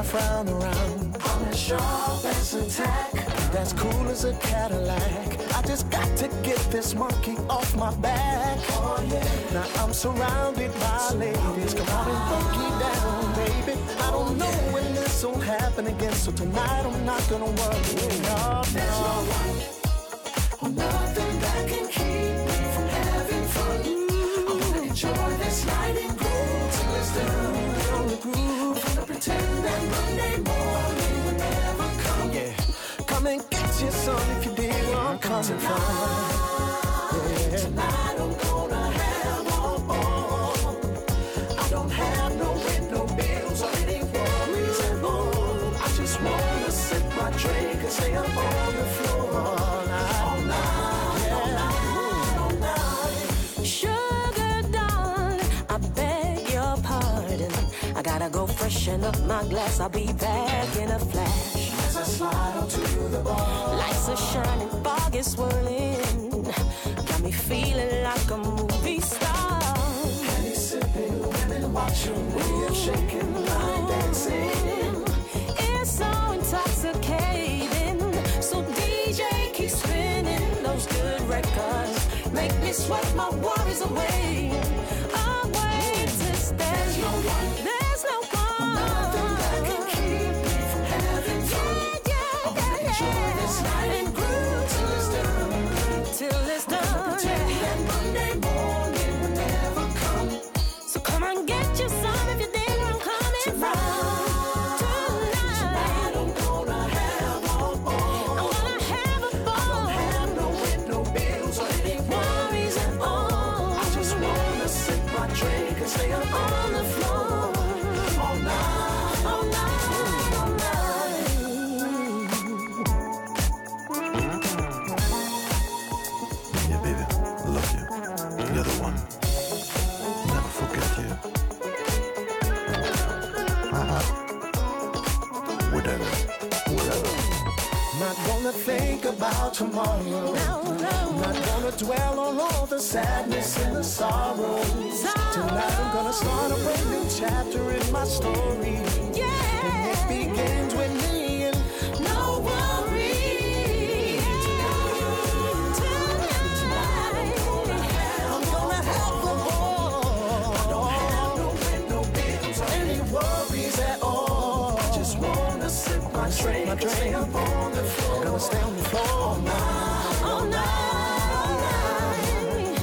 my frown around. I'm as sharp as a tack, that's cool as a Cadillac. I just got to get this monkey off my back. Oh yeah. Now I'm surrounded by ladies. Come on and funky down, baby. I don't know when this will happen again, so tonight I'm not gonna worry. No, no son if you dig where I'm coming from. Yeah. Tonight I'm gonna have all fun. I don't have no rent, no bills, or any worries at home. I just wanna sip my drink and stay up on the floor all night, all night, all night, all night. Sugar darling, I beg your pardon. I gotta go freshen up my glass. I'll be back in a flash. I slide onto the bar, Lights are shining, fog is swirling. Got me feeling like a movie star. Penny sipping, women watching me, I'm shaking, line dancing. It's so intoxicating. So DJ keep spinning those good records. Make me sweat my worries. Away about tomorrow. No, no. Not gonna dwell on all the sadness and the sorrow. Tonight I'm gonna start a brand new chapter in my story. And it begins with me drink, my drink. stay up on the floor. Gonna stay on the floor all night, All night, all night.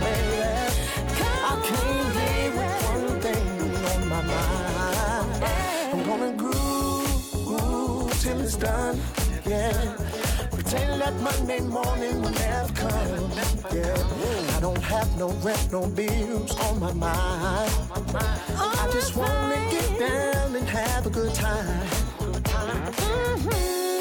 baby. I Come came on, here with one thing on my mind. I'm gonna groove till it's done. Yeah. Pretend that Monday morning will never come. Yeah. I don't have no rent, no bills on my mind. I just wanna get down and have a good time. Mm-hmm.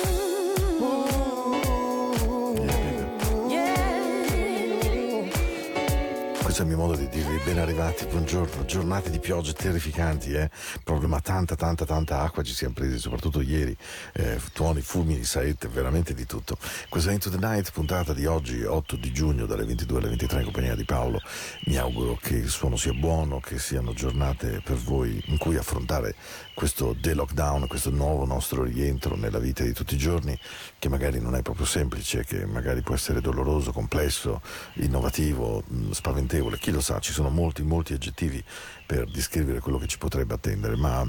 Questo è il mio modo di dirvi ben arrivati, buongiorno, giornate di piogge terrificanti, eh? proprio ma tanta tanta tanta acqua ci siamo presi, soprattutto ieri, eh, tuoni, fulmini, saette, veramente di tutto. Questa Into the Night, puntata di oggi, 8 di giugno, dalle 22 alle 23 in compagnia di Paolo, mi auguro che il suono sia buono, che siano giornate per voi in cui affrontare questo de-lockdown, questo nuovo nostro rientro nella vita di tutti i giorni, che magari non è proprio semplice, che magari può essere doloroso, complesso, innovativo, mh, spaventevole, chi lo sa, ci sono molti, molti aggettivi per descrivere quello che ci potrebbe attendere, ma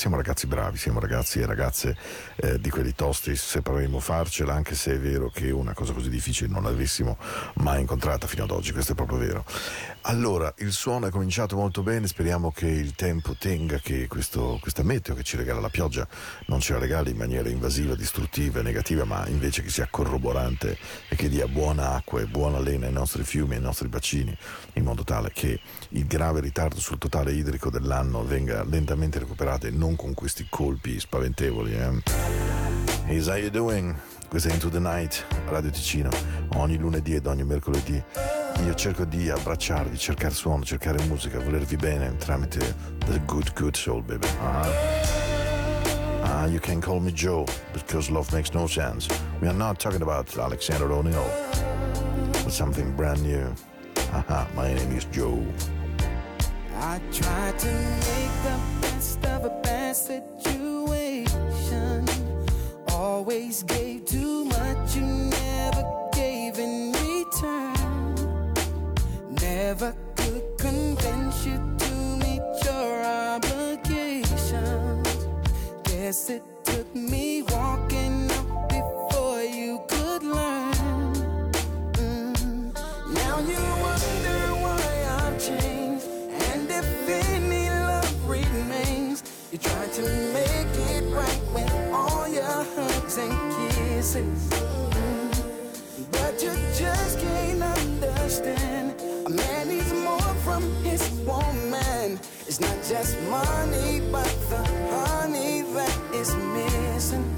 siamo ragazzi bravi, siamo ragazzi e ragazze eh, di quelli tosti, sapremo farcela, anche se è vero che una cosa così difficile non l'avessimo mai incontrata fino ad oggi, questo è proprio vero. Allora, il suono è cominciato molto bene, speriamo che il tempo tenga, che questo, questa meteo che ci regala la pioggia non ce la regali in maniera invasiva, distruttiva negativa, ma invece che sia corroborante e che dia buona acqua e buona lena ai nostri fiumi ai nostri bacini, in modo tale che il grave ritardo sul totale idrico dell'anno venga lentamente recuperato e non non con questi colpi spaventevoli. Eh. Is how you doing? Questo è Into the Night, Radio Ticino, ogni lunedì ed ogni mercoledì. Io cerco di abbracciarvi, cercare suono, cercare musica, volervi bene tramite The Good Good Soul, baby. Uh-huh. Uh, you can call me Joe, because love makes no sense. We are not talking about Alexander O'Neill, but something brand new. Uh-huh. My name is Joe. I try to make them my situation. Always gave too much, you never gave in return. Never could convince you to meet your obligations. Guess it to make it right with all your hugs and kisses. But you just can't understand. A man needs more from his woman. It's not just money, but the honey that is missing.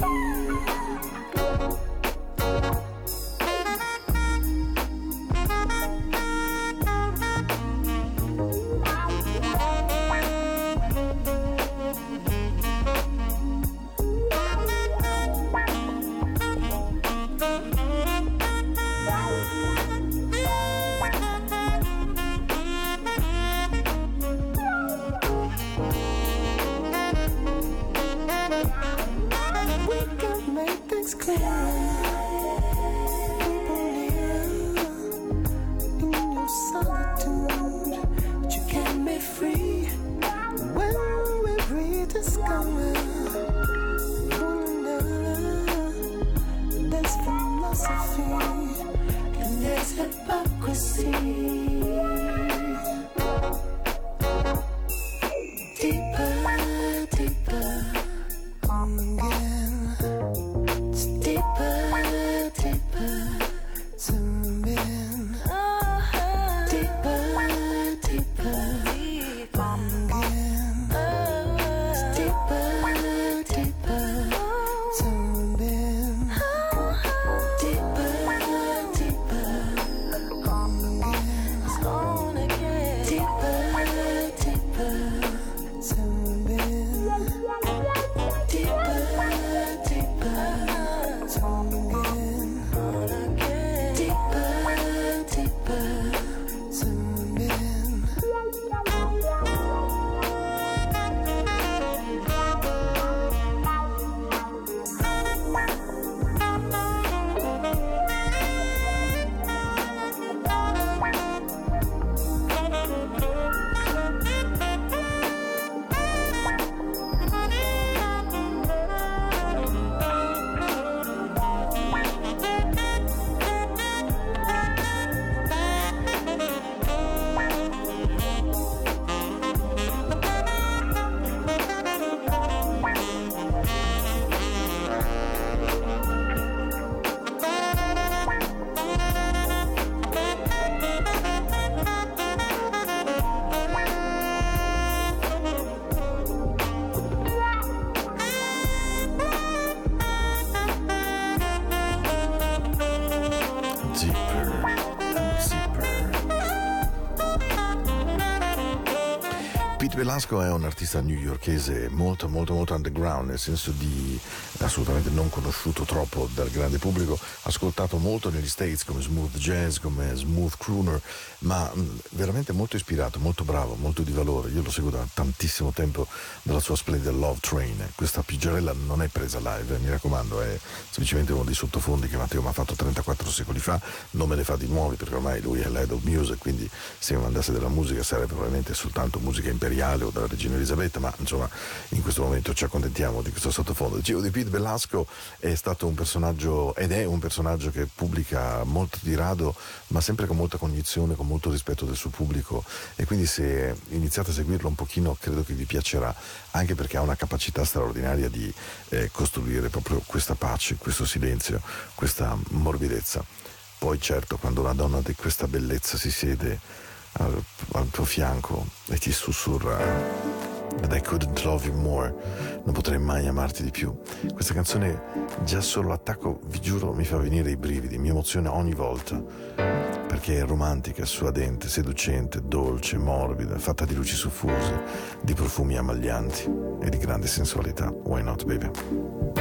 Ah. Velasco è un artista newyorkese molto molto molto underground, nel senso di assolutamente non conosciuto troppo dal grande pubblico, ascoltato molto negli States come smooth jazz, come smooth crooner, ma mh, veramente molto ispirato, molto bravo, molto di valore. Io lo seguo da tantissimo tempo dalla sua splendida Love Train. Questa pigerella non è presa live, mi raccomando, è semplicemente uno dei sottofondi che Matteo mi ha fatto 34 secoli fa, non me ne fa di nuovi perché ormai lui è l'head of music, quindi se mi mandasse della musica sarebbe probabilmente soltanto musica imperiale o della regina Elisabetta, ma insomma in questo momento ci accontentiamo di questo sottofondo. Dicevo di Pete Velasco è stato un personaggio ed è un personaggio che pubblica molto di rado, ma sempre con molta cognizione, con molto rispetto del suo pubblico e quindi se iniziate a seguirlo un pochino credo che vi piacerà, anche perché ha una capacità straordinaria di eh, costruire proprio questa pace, questo silenzio, questa morbidezza. Poi certo quando una donna di questa bellezza si siede al, al tuo fianco e ti sussurra And I couldn't love you more. Non potrei mai amarti di più. Questa canzone, già solo l'attacco, vi giuro, mi fa venire i brividi, mi emoziona ogni volta. Perché è romantica, suadente, seducente, dolce, morbida, fatta di luci suffuse, di profumi ammaglianti e di grande sensualità. Why not, baby?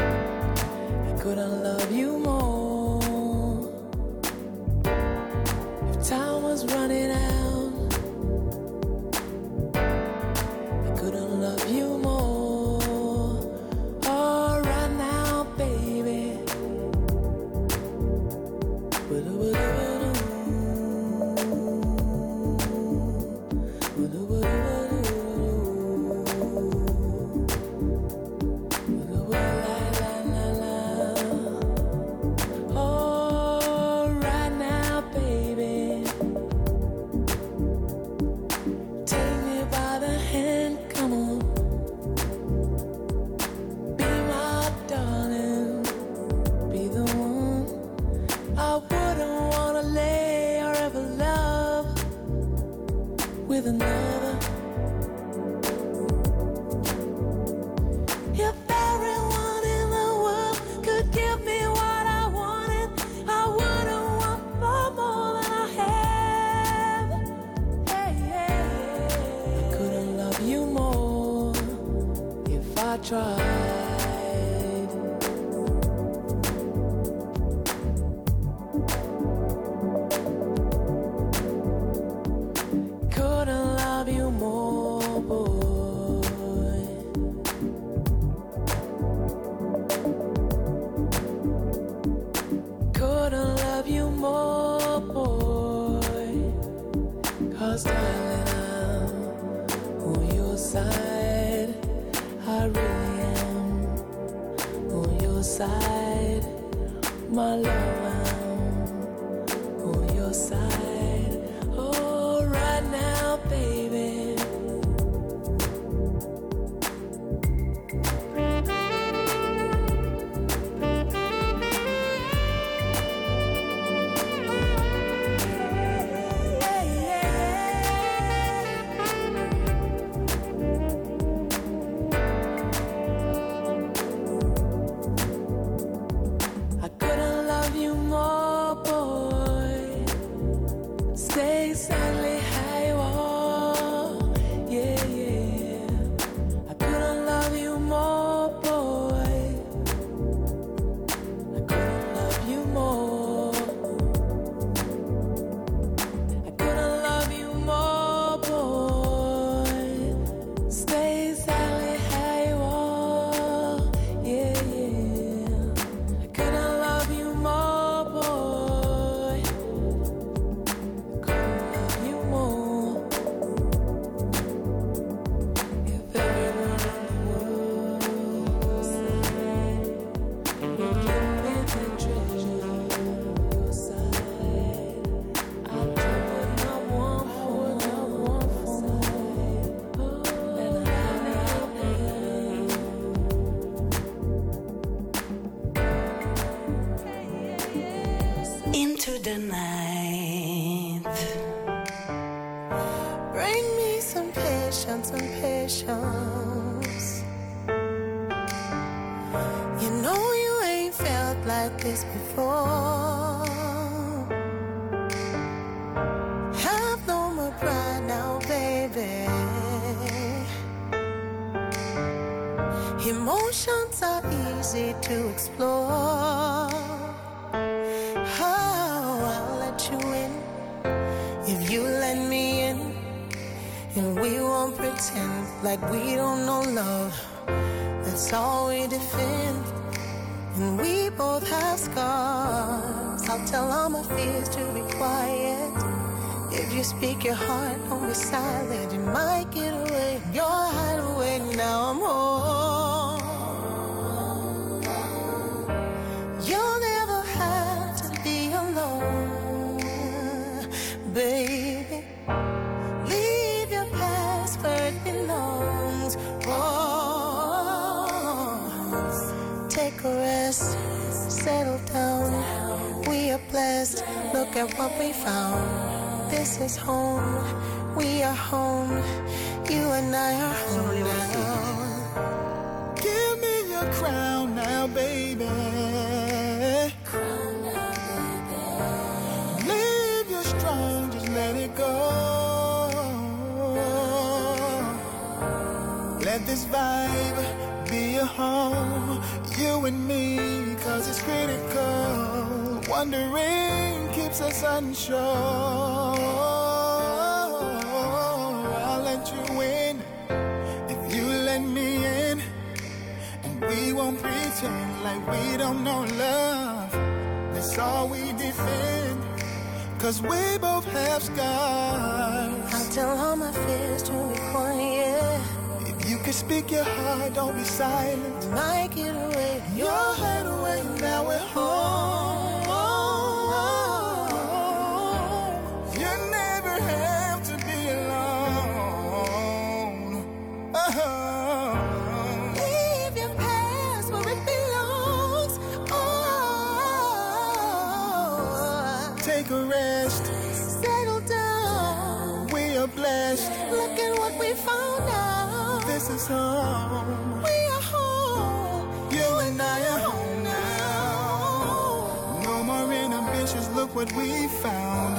my love. patience and patience. You know you ain't felt like this before. Have no more pride now, baby. Emotions are easy to explore. we don't know love. That's all we defend. And we both have scars. I'll tell all my fears to be quiet. If you speak your heart, don't be silent. You might get at what we found. This is home, we are home, you and I are home now. Give me your crown now, baby. Crown now, baby. Live your strong, just let it go. Let this vibe be your home, you and me, cause it's critical. Wondering keeps us unsure. I'll let you in if you let me in. And we won't pretend like we don't know love. That's all we defend. Cause we both have scars. I'll tell all my fears to be quiet. If you could speak your heart, don't be silent. Might get away. Your head away, now we're home. Home. We are home. You and I are home now. No more inhibitions, look what we found.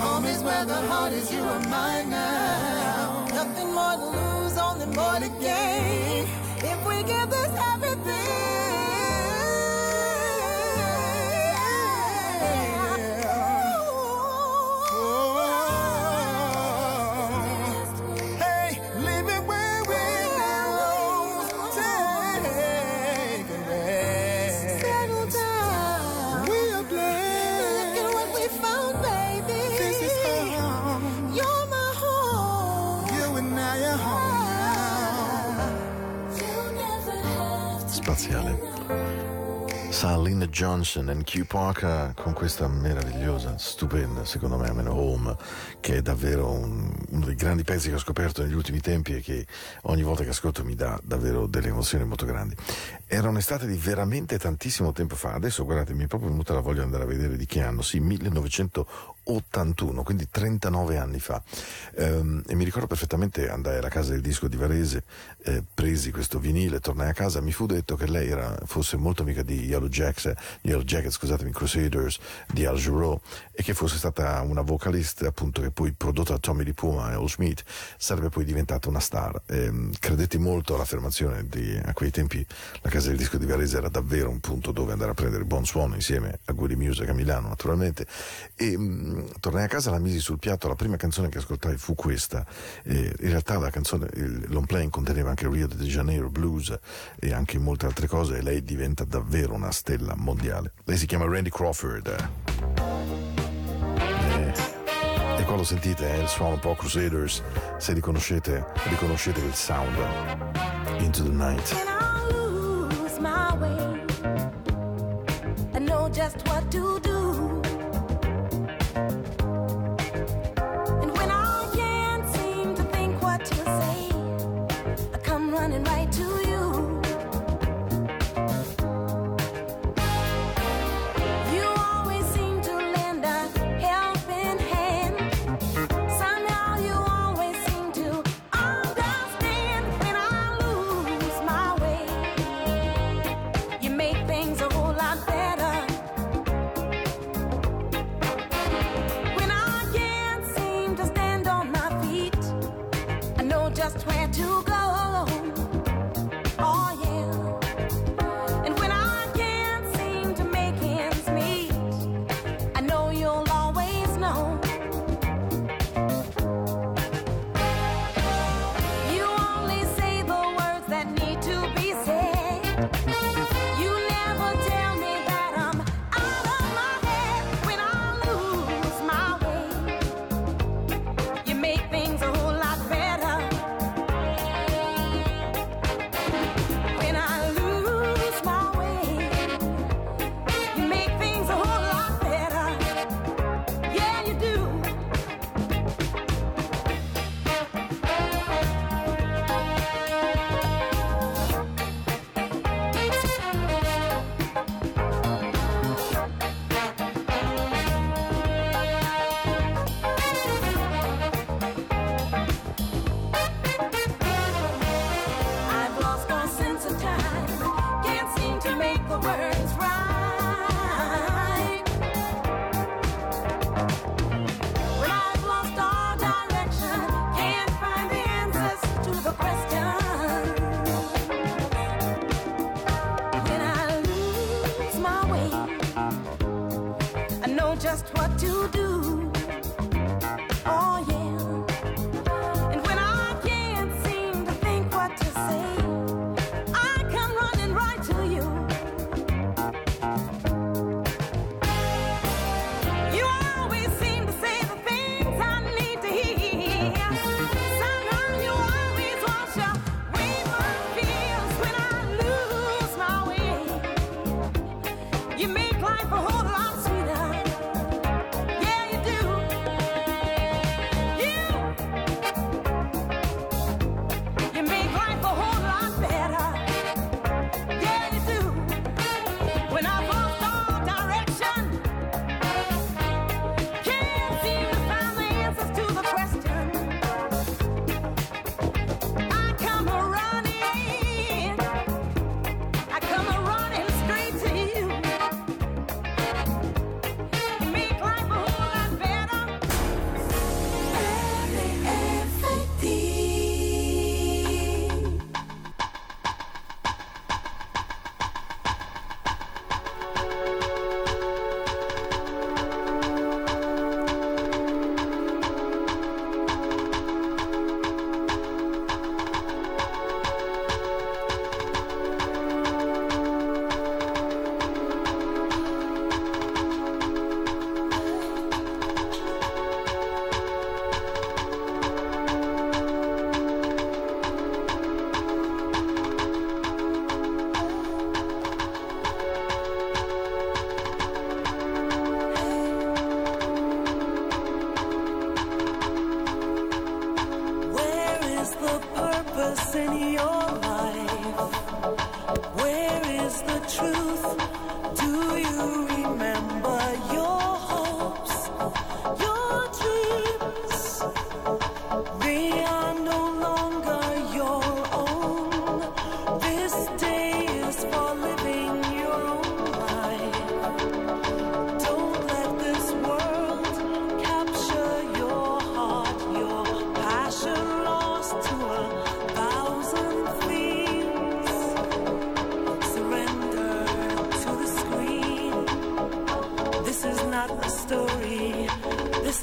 Home is where the heart is, you are mine now. Nothing more to lose, only more to gain. If we give this everything. Salina Johnson e Q Parker con questa meravigliosa, stupenda, secondo me, almeno Home, che è davvero un- uno dei grandi pezzi che ho scoperto negli ultimi tempi e che ogni volta che ascolto mi dà davvero delle emozioni molto grandi. Era un'estate di veramente tantissimo tempo fa, adesso guardate, mi è proprio venuta la voglia di andare a vedere di che anno, sì, 1981, quindi 39 anni fa. Ehm, e mi ricordo perfettamente andai alla casa del disco di Varese, eh, presi questo vinile, tornai a casa, mi fu detto che lei era, fosse molto amica di Yellow Jacks, eh, Yellow Jackets, scusatemi, Crusaders, di Al Jarreau, e che fosse stata una vocalista appunto che poi prodotta da Tommy Lee Puma e Al Schmidt sarebbe poi diventata una star. Ehm, credetti molto all'affermazione di, a quei tempi la casa del disco di Varese era davvero un punto dove andare a prendere buon suono insieme a Guidi Music a Milano naturalmente. E mh, tornai a casa la misi sul piatto. La prima canzone che ascoltai fu questa. Eh, in realtà la canzone il long playing conteneva anche Rio de Janeiro Blues e anche molte altre cose e lei diventa davvero una stella mondiale. Lei si chiama Randy Crawford. Eh, e qua lo sentite eh, il suono un po' Crusaders. Se riconoscete riconoscete il sound. Into the Night my way, I know just what to do.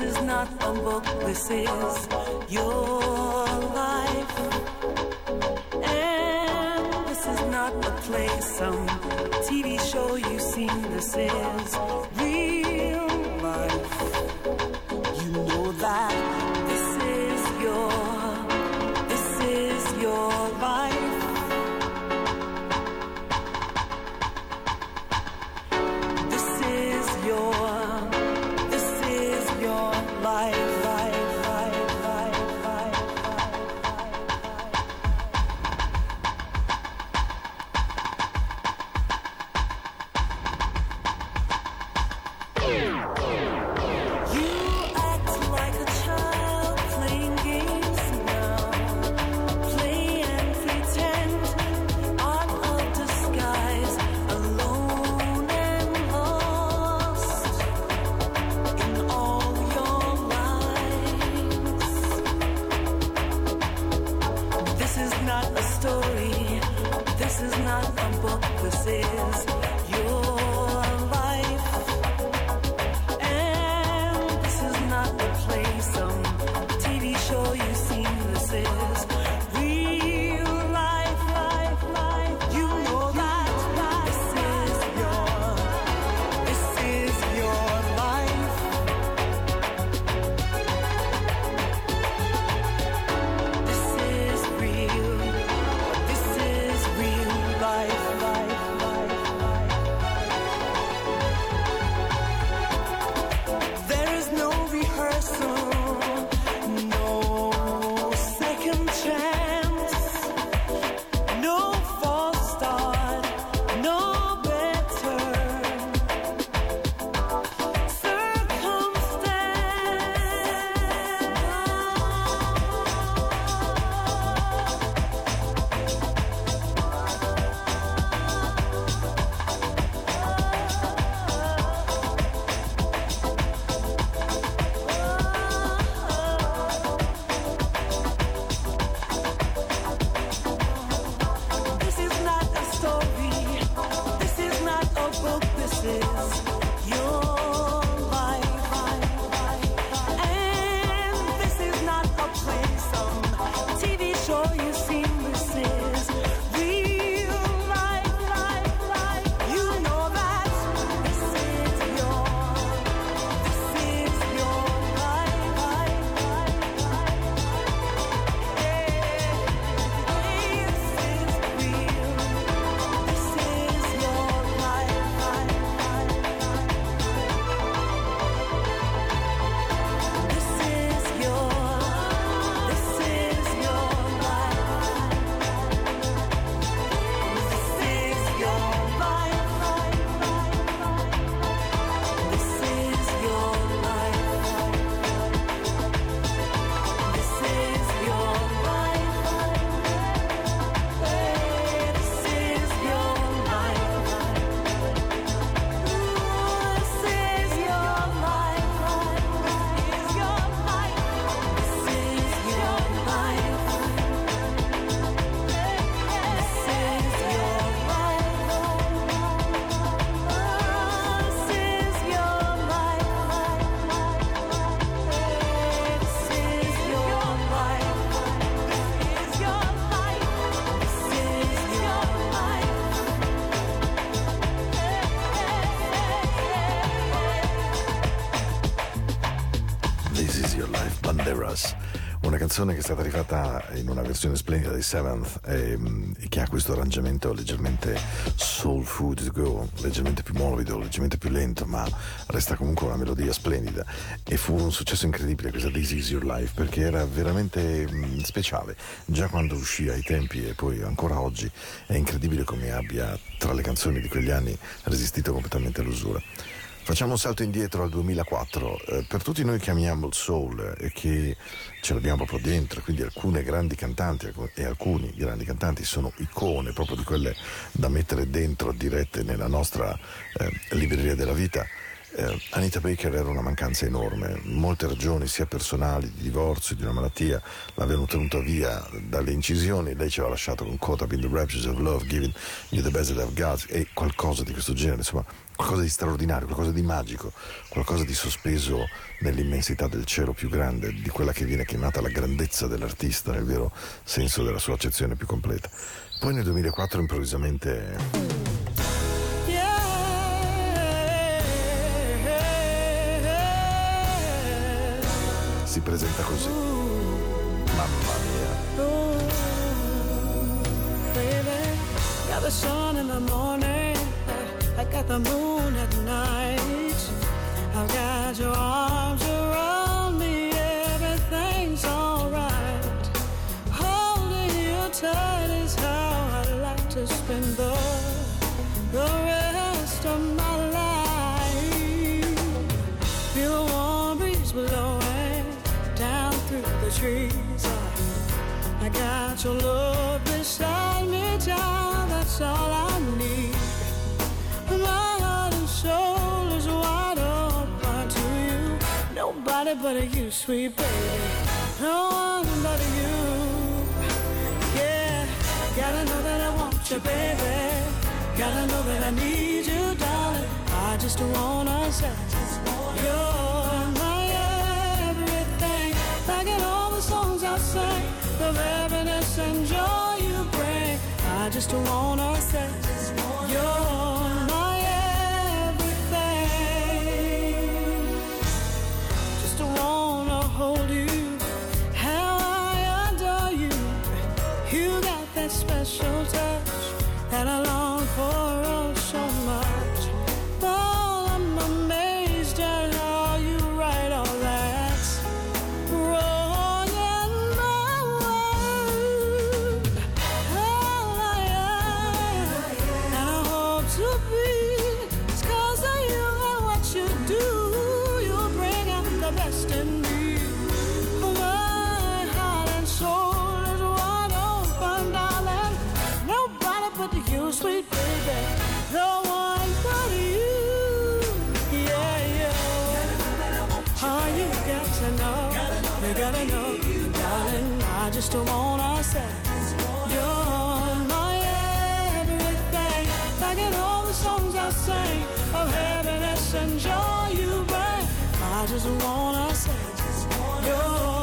is not a book, this is your life. And this is not a play, some TV show you've seen, this is real. Canzone che è stata rifatta in una versione splendida dei Seventh ehm, e, che ha questo arrangiamento leggermente soul food to go, leggermente più morbido, leggermente più lento, ma resta comunque una melodia splendida. E fu un successo incredibile questa This is Your Life perché era veramente mh, mm, speciale. Già quando uscì ai tempi e poi ancora oggi è incredibile come abbia tra le canzoni di quegli anni resistito completamente all'usura. Facciamo un salto indietro al 2004. Eh, per tutti noi che amiamo il soul e che ce l'abbiamo proprio dentro, quindi alcune grandi cantanti e alcuni grandi cantanti sono icone proprio di quelle da mettere dentro dirette nella nostra eh, libreria della vita. Eh, Anita Baker era una mancanza enorme, molte ragioni sia personali, di divorzio, di una malattia, l'avevano tenuta via dalle incisioni, lei ci aveva lasciato con Caught Up in the Raptures of Love, Giving You the Best of God e qualcosa di questo genere, insomma qualcosa di straordinario, qualcosa di magico, qualcosa di sospeso nell'immensità del cielo più grande, di quella che viene chiamata la grandezza dell'artista nel vero senso della sua accezione più completa. Poi nel 2004 improvvisamente... Si presenta così. Mamma mia. I got the moon at night. I've got your arms around me, everything's alright. Holding you tight is how I like to spend the, the rest of my life. Feel the warm breeze blowing down through the trees. I, I got your love sweet baby. No one but you. Yeah, gotta know that I want you, baby. Gotta know that I need you, darling. I just wanna say you're my everything. Like in all the songs I sing, the happiness and joy you bring. I just wanna say Just say, you're my everything. In all the songs I sing of happiness and you bring. I just wanna say, you're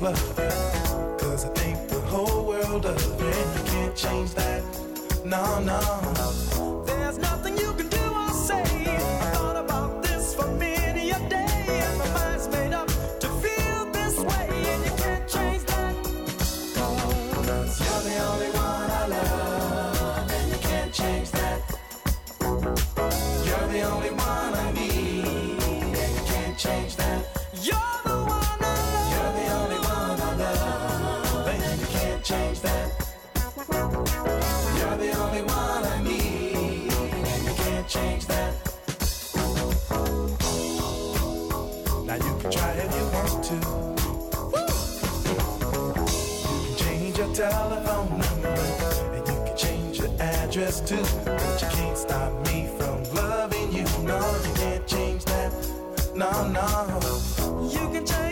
love telephone number, and you can change your address too. But you can't stop me from loving you. No, you can't change that. No, no. You can change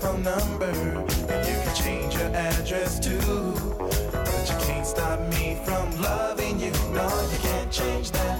telephone number, and you can change your address too. But you can't stop me from loving you. No, you can't change that.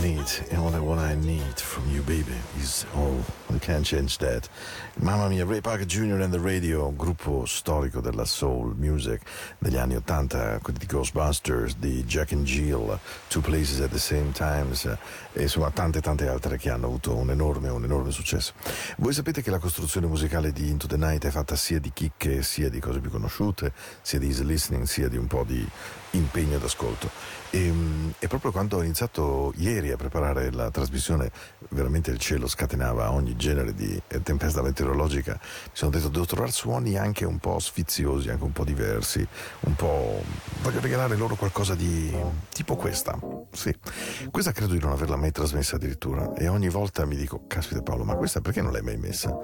need and the what I need from you baby is all we can't change that. Mamma mia, Ray Parker Jr. and the Radio, gruppo storico della soul music degli anni 80, quelli di Ghostbusters, di Jack and Jill, Two Places at the Same Times e insomma tante tante altre che hanno avuto un enorme, un enorme successo. Voi sapete che la costruzione musicale di Into the Night è fatta sia di chicche, sia di cose più conosciute, sia di easy listening, sia di un po' di impegno d'ascolto. E, e proprio quando ho iniziato ieri a preparare la trasmissione, veramente il cielo scatenava ogni genere di eh, tempesta meteorologica. Mi sono detto, devo trovare suoni anche un po' sfiziosi, anche un po' diversi, un po'. voglio regalare loro qualcosa di tipo questa. Sì, questa credo di non averla mai trasmessa addirittura. E ogni volta mi dico, caspita Paolo, ma questa perché non l'hai mai messa?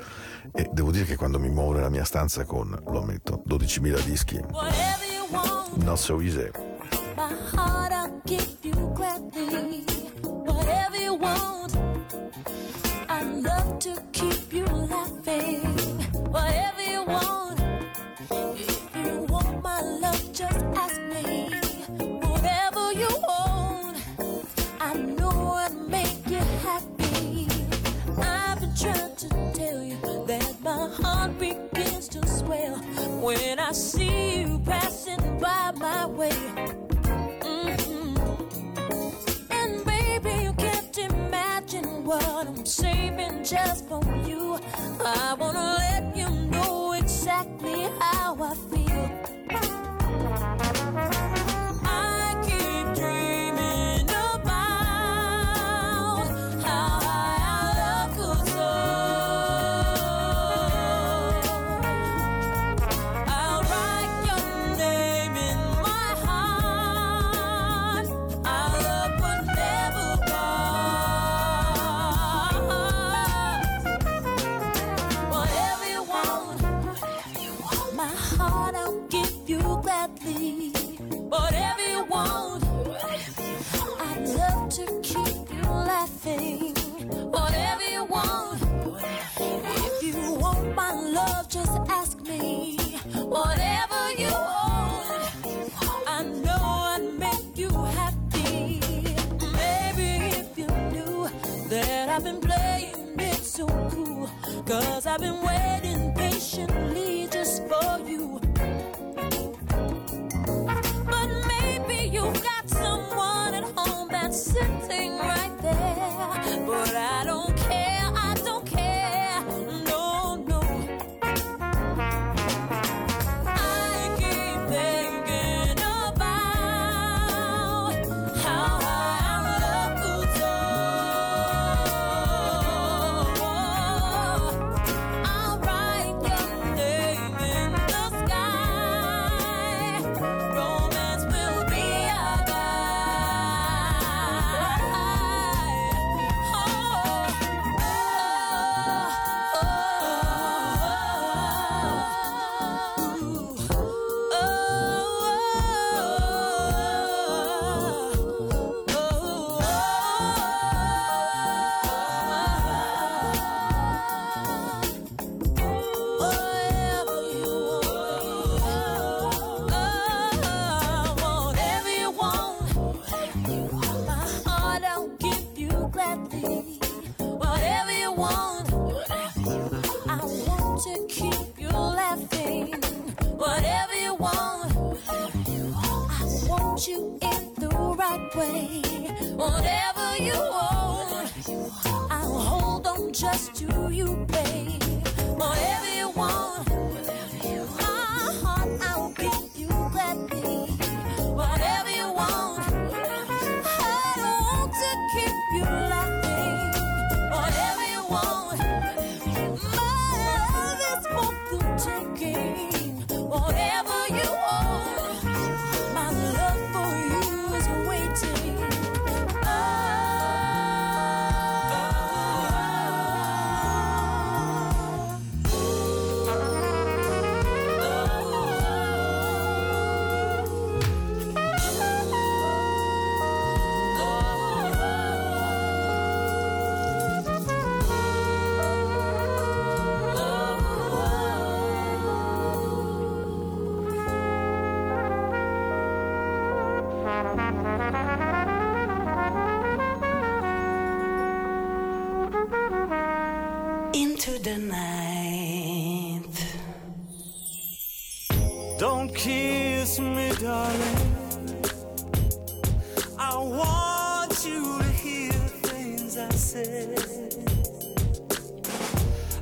E devo dire che quando mi muovo nella mia stanza con, lo ammetto, 12.000 dischi, not so easy. my heart I'll give you gladly. Whatever you want, I love to keep you laughing. Whatever you want, if you want my love, just ask me. Whatever you want, I know I'll make you happy. I've been trying to tell you that my heart begins to swell when I see you passing by my way. what I'm saving just for you. I wanna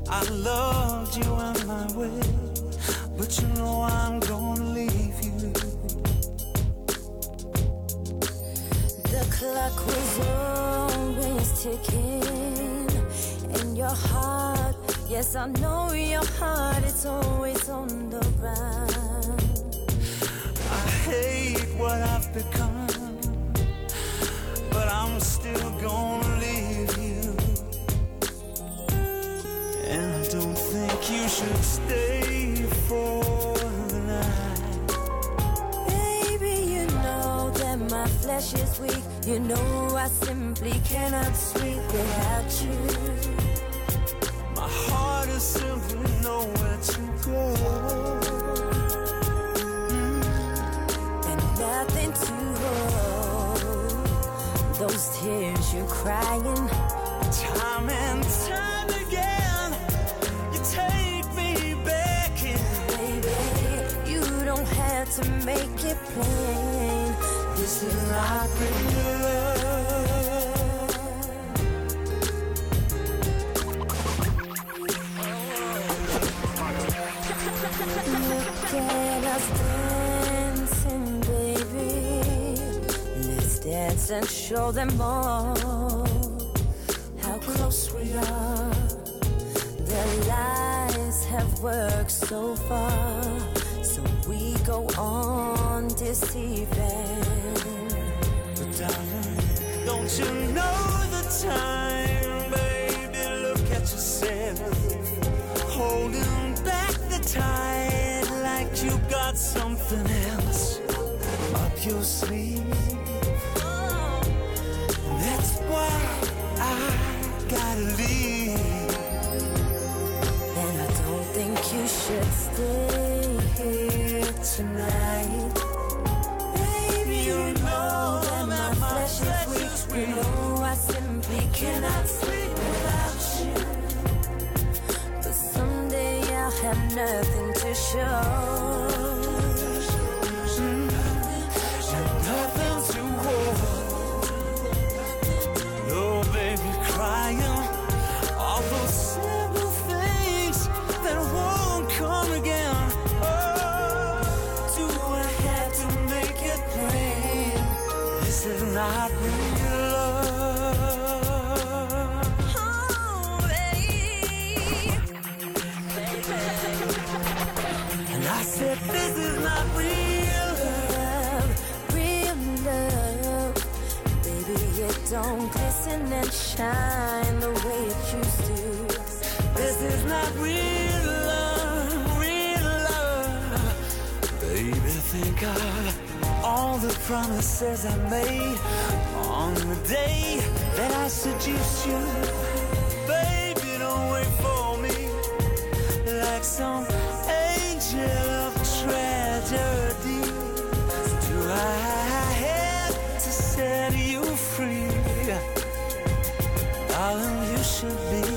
I loved you on my way, but you know I'm gonna leave you. The clock was always ticking, and your heart, yes, I know your heart, it's always on the run. I hate what I've become, but I'm still gonna. stay for the night my flesh is weak. You know I simply cannot sleep without you. My heart is simply nowhere to go. And nothing to hold. Those tears you're crying. Time and time. to make it plain. This is not real love. Look at us dancing, baby. Let's dance and show them all how close we are. Their lies have worked so far we go on deceiving. But darling, don't you know the time, baby? Look at yourself, holding back the tide like you got something else up your sleeve. That's why I gotta leave. And I don't think you should stay tonight. Baby, you know that my flesh is weak. I simply cannot sleep without you. But someday I'll have nothing don't glisten and shine the way it used to. This is not real love, real love. Baby, think of all the promises I made on the day that I seduced you. Baby, don't wait for me like some should be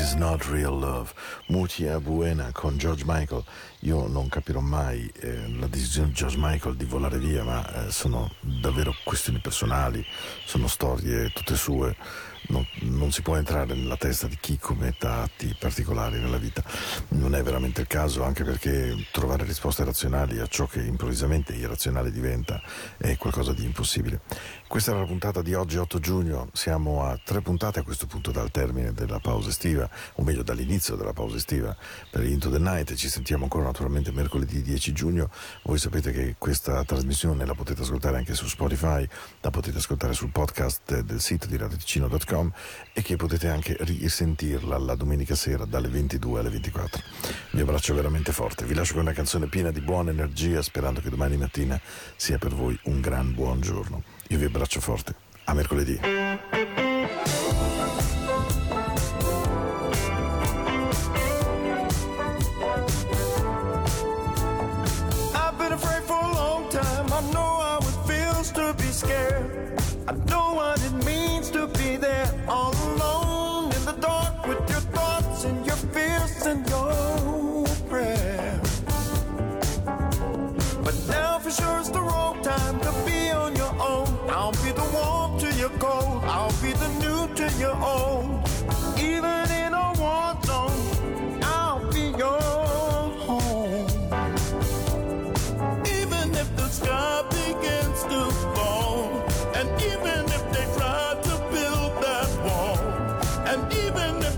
is not real love. Mutia Buena con George Michael. Io non capirò mai eh, la decisione di George Michael di volare via, ma eh, sono davvero questioni personali, sono storie tutte sue. Non, non si può entrare nella testa di chi commetta atti particolari nella vita. Non è veramente il caso, anche perché trovare risposte razionali a ciò che improvvisamente irrazionale diventa è qualcosa di impossibile. Questa era la puntata di oggi, 8 giugno. Siamo a tre puntate a questo punto dal termine della pausa estiva, o meglio dall'inizio della pausa estiva per Into the Night. Ci sentiamo ancora naturalmente mercoledì 10 giugno. Voi sapete che questa trasmissione la potete ascoltare anche su Spotify, la potete ascoltare sul podcast del sito di radioticino.com e che potete anche risentirla la domenica sera dalle 22 alle 24. Vi abbraccio veramente forte, vi lascio con una canzone piena di buona energia sperando che domani mattina sia per voi un gran buon giorno. Io vi abbraccio forte, a mercoledì. I know what it means to be there all alone in the dark with your thoughts and your fears and your prayers. But now for sure it's the wrong time to be on your own. I'll be the warm to your cold. I'll be the new to your old. Even